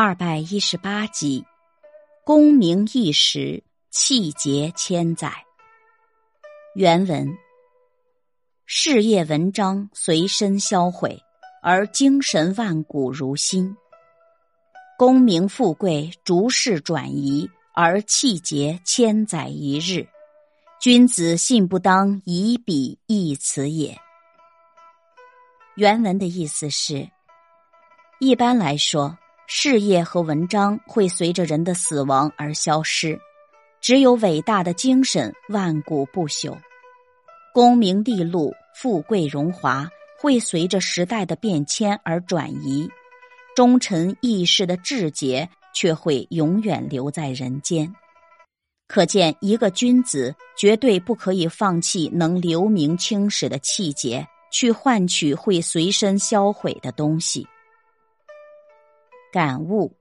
二百一十八集，功名一时，气节千载。原文：事业文章随身销毁，而精神万古如新；功名富贵逐世转移，而气节千载一日。君子信不当以彼易此也。原文的意思是，一般来说。事业和文章会随着人的死亡而消失，只有伟大的精神万古不朽。功名利禄、富贵荣华会随着时代的变迁而转移，忠臣义士的志节却会永远留在人间。可见，一个君子绝对不可以放弃能留名青史的气节，去换取会随身销毁的东西。感悟：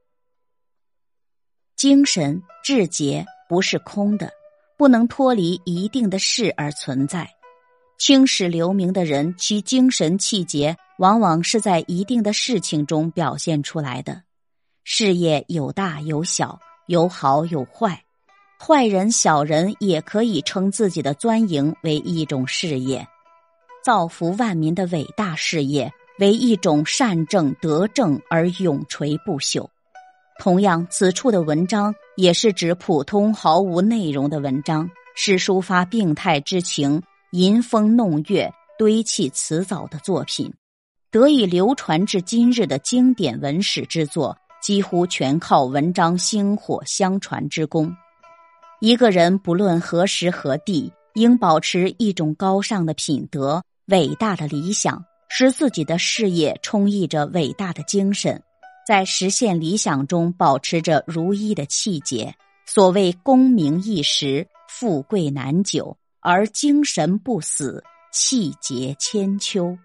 精神志节不是空的，不能脱离一定的事而存在。青史留名的人，其精神气节往往是在一定的事情中表现出来的。事业有大有小，有好有坏，坏人小人也可以称自己的钻营为一种事业，造福万民的伟大事业。为一种善政德政而永垂不朽。同样，此处的文章也是指普通毫无内容的文章，是抒发病态之情、吟风弄月、堆砌辞藻的作品。得以流传至今日的经典文史之作，几乎全靠文章薪火相传之功。一个人不论何时何地，应保持一种高尚的品德、伟大的理想。使自己的事业充溢着伟大的精神，在实现理想中保持着如一的气节。所谓功名一时，富贵难久，而精神不死，气节千秋。